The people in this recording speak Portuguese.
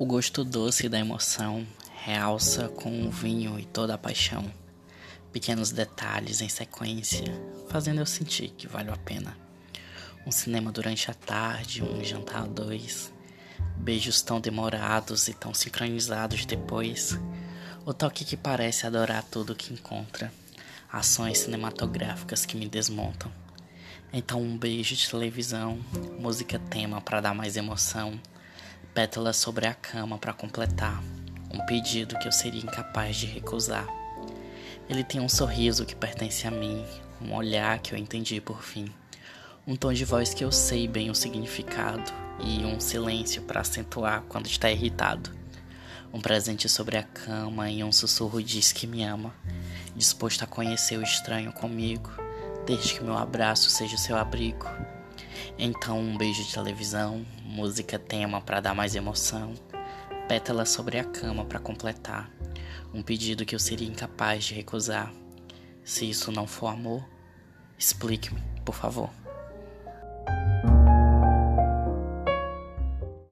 O gosto doce da emoção realça com o vinho e toda a paixão. Pequenos detalhes em sequência, fazendo eu sentir que vale a pena. Um cinema durante a tarde, um jantar a dois, beijos tão demorados e tão sincronizados depois, o toque que parece adorar tudo que encontra, ações cinematográficas que me desmontam. Então um beijo de televisão, música tema para dar mais emoção pétalas sobre a cama para completar, um pedido que eu seria incapaz de recusar. Ele tem um sorriso que pertence a mim, um olhar que eu entendi por fim, um tom de voz que eu sei bem o significado e um silêncio para acentuar quando está irritado. Um presente sobre a cama e um sussurro diz que me ama, disposto a conhecer o estranho comigo, desde que meu abraço seja o seu abrigo. Então, um beijo de televisão, música tema para dar mais emoção, pétalas sobre a cama para completar, um pedido que eu seria incapaz de recusar. Se isso não for amor, explique-me, por favor.